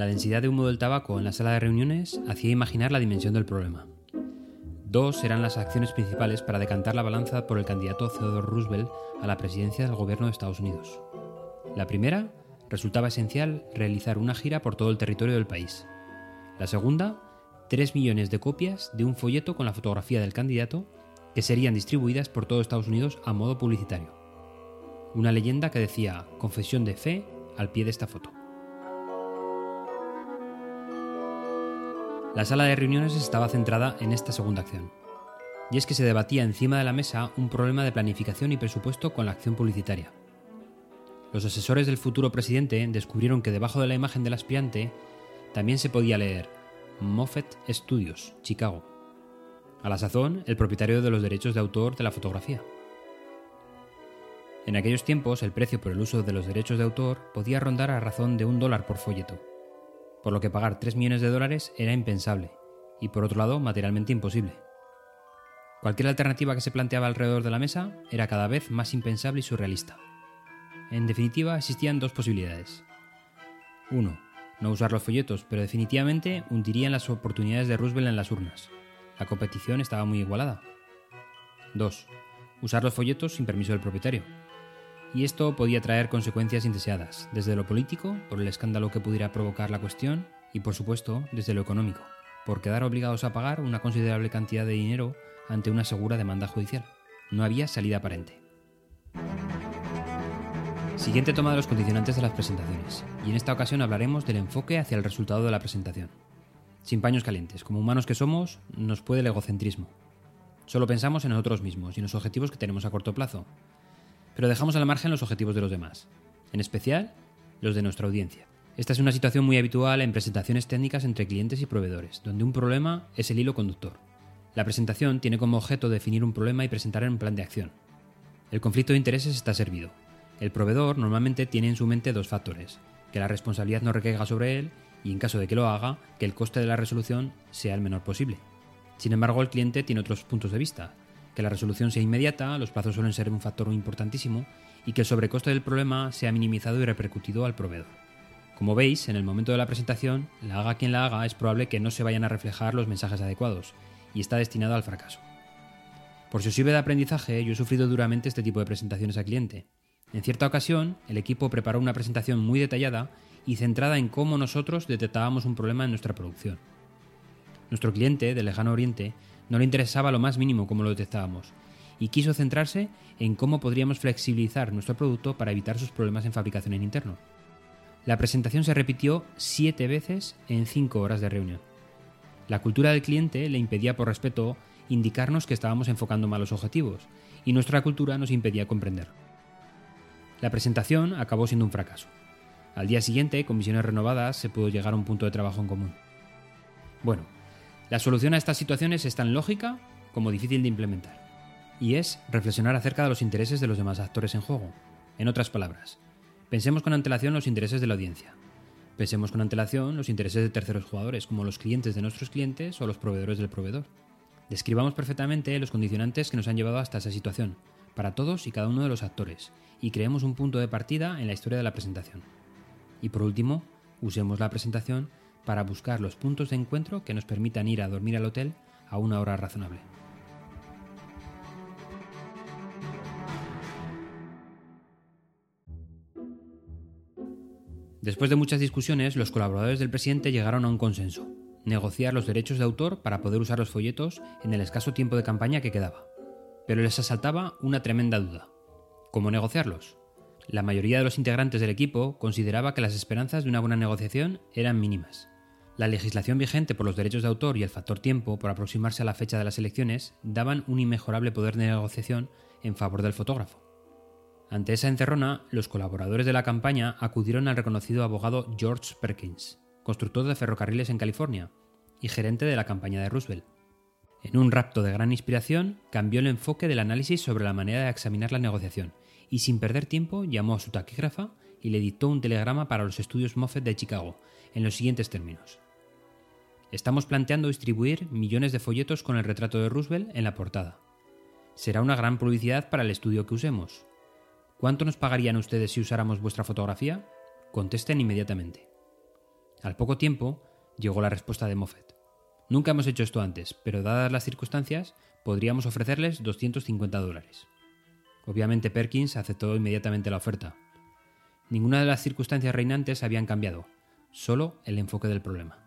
La densidad de humo del tabaco en la sala de reuniones hacía imaginar la dimensión del problema. Dos eran las acciones principales para decantar la balanza por el candidato Theodore Roosevelt a la presidencia del gobierno de Estados Unidos. La primera, resultaba esencial realizar una gira por todo el territorio del país. La segunda, tres millones de copias de un folleto con la fotografía del candidato que serían distribuidas por todo Estados Unidos a modo publicitario. Una leyenda que decía confesión de fe al pie de esta foto. La sala de reuniones estaba centrada en esta segunda acción. Y es que se debatía encima de la mesa un problema de planificación y presupuesto con la acción publicitaria. Los asesores del futuro presidente descubrieron que debajo de la imagen del aspirante también se podía leer Moffett Studios, Chicago. A la sazón, el propietario de los derechos de autor de la fotografía. En aquellos tiempos, el precio por el uso de los derechos de autor podía rondar a razón de un dólar por folleto por lo que pagar 3 millones de dólares era impensable, y por otro lado materialmente imposible. Cualquier alternativa que se planteaba alrededor de la mesa era cada vez más impensable y surrealista. En definitiva, existían dos posibilidades. Uno, No usar los folletos, pero definitivamente hundirían las oportunidades de Roosevelt en las urnas. La competición estaba muy igualada. 2. Usar los folletos sin permiso del propietario, y esto podía traer consecuencias indeseadas, desde lo político, por el escándalo que pudiera provocar la cuestión, y por supuesto, desde lo económico, por quedar obligados a pagar una considerable cantidad de dinero ante una segura demanda judicial. No había salida aparente. Siguiente toma de los condicionantes de las presentaciones, y en esta ocasión hablaremos del enfoque hacia el resultado de la presentación. Sin paños calientes, como humanos que somos, nos puede el egocentrismo. Solo pensamos en nosotros mismos y en los objetivos que tenemos a corto plazo, pero dejamos al margen los objetivos de los demás, en especial los de nuestra audiencia. Esta es una situación muy habitual en presentaciones técnicas entre clientes y proveedores, donde un problema es el hilo conductor. La presentación tiene como objeto definir un problema y presentar un plan de acción. El conflicto de intereses está servido. El proveedor normalmente tiene en su mente dos factores, que la responsabilidad no recaiga sobre él y en caso de que lo haga, que el coste de la resolución sea el menor posible. Sin embargo, el cliente tiene otros puntos de vista, que la resolución sea inmediata, los plazos suelen ser un factor importantísimo, y que el sobrecoste del problema sea minimizado y repercutido al proveedor. Como veis, en el momento de la presentación, la haga quien la haga, es probable que no se vayan a reflejar los mensajes adecuados, y está destinado al fracaso. Por si os sirve de aprendizaje, yo he sufrido duramente este tipo de presentaciones a cliente. En cierta ocasión, el equipo preparó una presentación muy detallada y centrada en cómo nosotros detectábamos un problema en nuestra producción. Nuestro cliente, del lejano oriente, no le interesaba lo más mínimo cómo lo detectábamos, y quiso centrarse en cómo podríamos flexibilizar nuestro producto para evitar sus problemas en fabricación en interno. La presentación se repitió siete veces en cinco horas de reunión. La cultura del cliente le impedía, por respeto, indicarnos que estábamos enfocando malos objetivos, y nuestra cultura nos impedía comprender. La presentación acabó siendo un fracaso. Al día siguiente, con visiones renovadas, se pudo llegar a un punto de trabajo en común. Bueno, la solución a estas situaciones es tan lógica como difícil de implementar, y es reflexionar acerca de los intereses de los demás actores en juego. En otras palabras, pensemos con antelación los intereses de la audiencia. Pensemos con antelación los intereses de terceros jugadores, como los clientes de nuestros clientes o los proveedores del proveedor. Describamos perfectamente los condicionantes que nos han llevado hasta esa situación, para todos y cada uno de los actores, y creemos un punto de partida en la historia de la presentación. Y por último, usemos la presentación para buscar los puntos de encuentro que nos permitan ir a dormir al hotel a una hora razonable. Después de muchas discusiones, los colaboradores del presidente llegaron a un consenso, negociar los derechos de autor para poder usar los folletos en el escaso tiempo de campaña que quedaba. Pero les asaltaba una tremenda duda. ¿Cómo negociarlos? La mayoría de los integrantes del equipo consideraba que las esperanzas de una buena negociación eran mínimas. La legislación vigente por los derechos de autor y el factor tiempo por aproximarse a la fecha de las elecciones daban un inmejorable poder de negociación en favor del fotógrafo. Ante esa encerrona, los colaboradores de la campaña acudieron al reconocido abogado George Perkins, constructor de ferrocarriles en California y gerente de la campaña de Roosevelt. En un rapto de gran inspiración, cambió el enfoque del análisis sobre la manera de examinar la negociación y sin perder tiempo llamó a su taquígrafa y le dictó un telegrama para los estudios Moffett de Chicago en los siguientes términos. Estamos planteando distribuir millones de folletos con el retrato de Roosevelt en la portada. Será una gran publicidad para el estudio que usemos. ¿Cuánto nos pagarían ustedes si usáramos vuestra fotografía? Contesten inmediatamente. Al poco tiempo llegó la respuesta de Moffat. Nunca hemos hecho esto antes, pero dadas las circunstancias, podríamos ofrecerles 250 dólares. Obviamente Perkins aceptó inmediatamente la oferta. Ninguna de las circunstancias reinantes habían cambiado, solo el enfoque del problema.